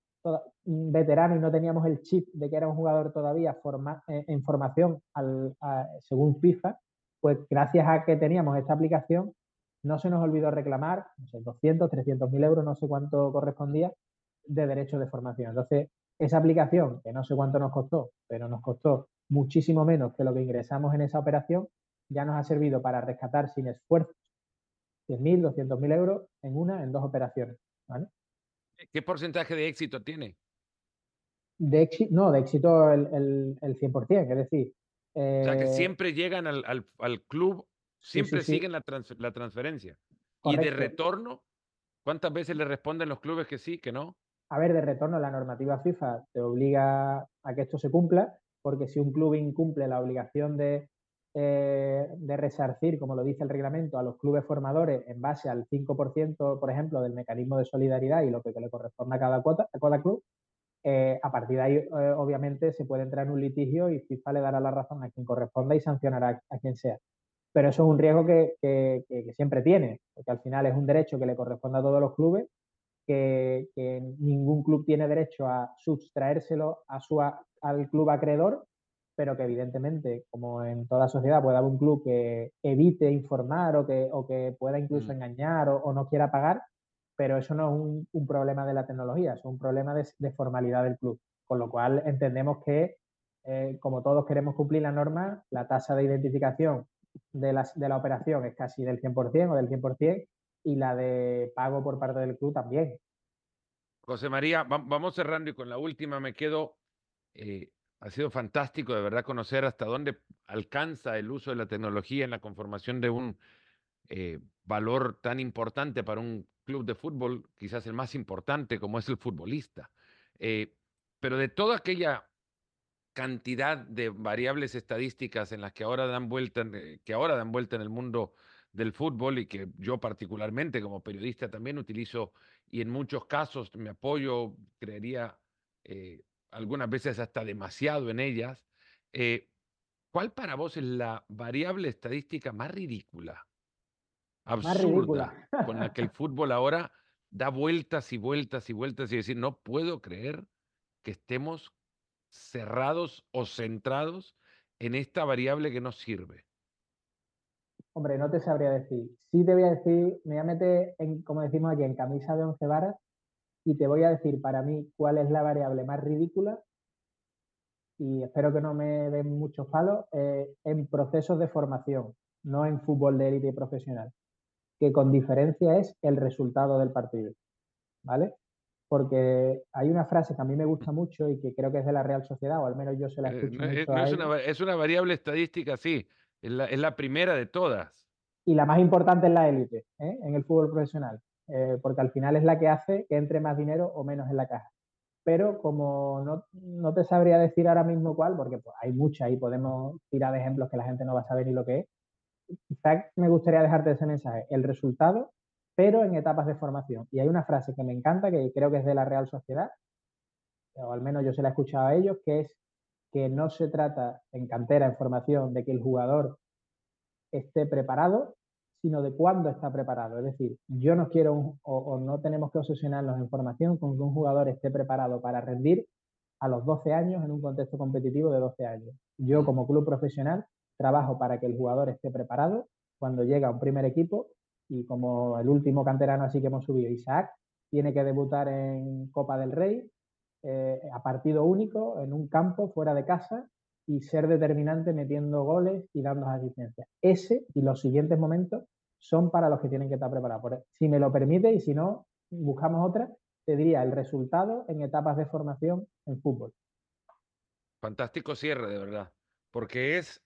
veterano y no teníamos el chip de que era un jugador todavía eh, en formación al, según FIFA, pues gracias a que teníamos esta aplicación, no se nos olvidó reclamar, no sé, 200, 300 mil euros, no sé cuánto correspondía, de derechos de formación. Entonces, esa aplicación, que no sé cuánto nos costó, pero nos costó muchísimo menos que lo que ingresamos en esa operación, ya nos ha servido para rescatar sin esfuerzo 100.000, 200.000 euros en una, en dos operaciones. ¿Qué porcentaje de éxito tiene? De éxito, no, de éxito el, el, 100%, es decir... o sea, que eh, siempre llegan al, club, siempre siguen La, la, transferencia. Y de retorno, ¿cuántas veces le responden los clubes que sí, que no? a ver, de retorno, la normativa FIFA te obliga a que esto se cumpla, porque si un club incumple la obligación de, eh, de resarcir, como lo dice el reglamento, a los clubes formadores en base al 5%, por ejemplo, del mecanismo de solidaridad y lo que, le corresponde a cada, cuota, a cada club, eh, a partir de ahí, eh, obviamente, se puede entrar en un litigio y FIFA le dará la razón a quien corresponda y sancionará a, quien sea. Pero eso es un riesgo que, que siempre tiene, porque al final es un derecho que le corresponde a todos los clubes que, ningún club tiene derecho a sustraérselo a su, al club acreedor, pero que evidentemente, como en toda sociedad, puede haber un club que evite informar o que, o que pueda incluso mm. engañar o, no quiera pagar, pero eso no es un, problema de la tecnología, es un problema de, formalidad del club. Con lo cual entendemos que, eh, como todos queremos cumplir la norma, la tasa de identificación de, las, de la operación es casi del 100% o del 100%, y la de pago por parte del club también. José María, vamos cerrando y con la última me quedo. Eh, ha sido fantástico de verdad conocer hasta dónde alcanza el uso de la tecnología en la conformación de un eh, valor tan importante para un club de fútbol, quizás el más importante como es el futbolista. Eh, pero de toda aquella cantidad de variables estadísticas en las que ahora dan vuelta, que ahora dan vuelta en el mundo del fútbol y que yo particularmente como periodista también utilizo y en muchos casos me apoyo, creería, eh, algunas veces hasta demasiado en ellas. Eh, ¿Cuál para vos es la variable estadística más ridícula absurda con la que el fútbol ahora da vueltas y vueltas y vueltas y decir, no puedo creer que estemos cerrados o centrados en esta variable que no sirve. Hombre, no te sabría decir. Sí te voy a decir, me voy a meter, en, como decimos aquí, en camisa de once varas y te voy a decir para mí cuál es la variable más ridícula y espero que no me den muchos palos eh, en procesos de formación, no en fútbol de élite profesional, que con diferencia es el resultado del partido, ¿vale? Porque hay una frase que a mí me gusta mucho y que creo que es de la Real Sociedad, o al menos yo se la eh, escucho mucho es, una, es una variable estadística, sí, es la, primera de todas. Y la más importante es la élite, ¿eh? en el fútbol profesional, eh, porque al final es la que hace que entre más dinero o menos en la caja. Pero como no, no te sabría decir ahora mismo cuál, porque pues, hay muchas y podemos tirar de ejemplos que la gente no va a saber ni lo que es, quizás me gustaría dejarte ese mensaje. El resultado, pero en etapas de formación. Y hay una frase que me encanta, que creo que es de la Real Sociedad, o al menos yo se la he escuchado a ellos, que es que no se trata en cantera, en formación, de que el jugador esté preparado, sino de cuándo está preparado. Es decir, yo no quiero o, no tenemos que obsesionarnos en formación con que un jugador esté preparado para rendir a los 12 años en un contexto competitivo de 12 años. Yo como club profesional trabajo para que el jugador esté preparado cuando llega a un primer equipo y como el último canterano así que hemos subido, Isaac, tiene que debutar en Copa del Rey eh, a partido único, en un campo, fuera de casa, y ser determinante metiendo goles y dando asistencias. Ese y los siguientes momentos son para los que tienen que estar preparados. Si me lo permite y si no, buscamos otra, te diría el resultado en etapas de formación en fútbol. Fantástico cierre, de verdad, porque es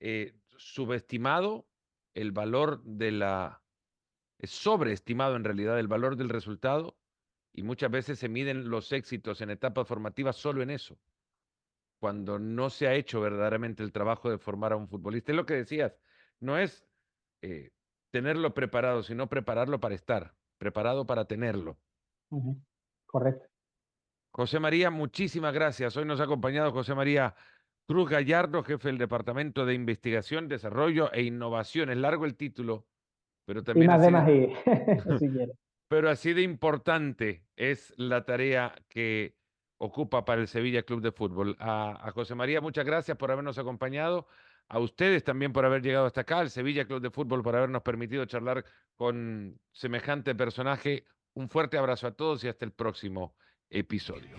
eh, subestimado el valor de la... Es sobreestimado en realidad el valor del resultado y muchas veces se miden los éxitos en etapas formativas solo en eso, cuando no se ha hecho verdaderamente el trabajo de formar a un futbolista. Es lo que decías, no es eh, tenerlo preparado, sino prepararlo para estar, preparado para tenerlo. Correcto. José María, muchísimas gracias. Hoy nos ha acompañado José María Cruz Gallardo, jefe del Departamento de Investigación, Desarrollo e Innovación. Es largo el título, pero también... Y más de si pero así de importante es la tarea que ocupa para el Sevilla Club de Fútbol. A, José María, muchas gracias por habernos acompañado. A ustedes también por haber llegado hasta acá, al Sevilla Club de Fútbol, por habernos permitido charlar con semejante personaje. Un fuerte abrazo a todos y hasta el próximo episodio.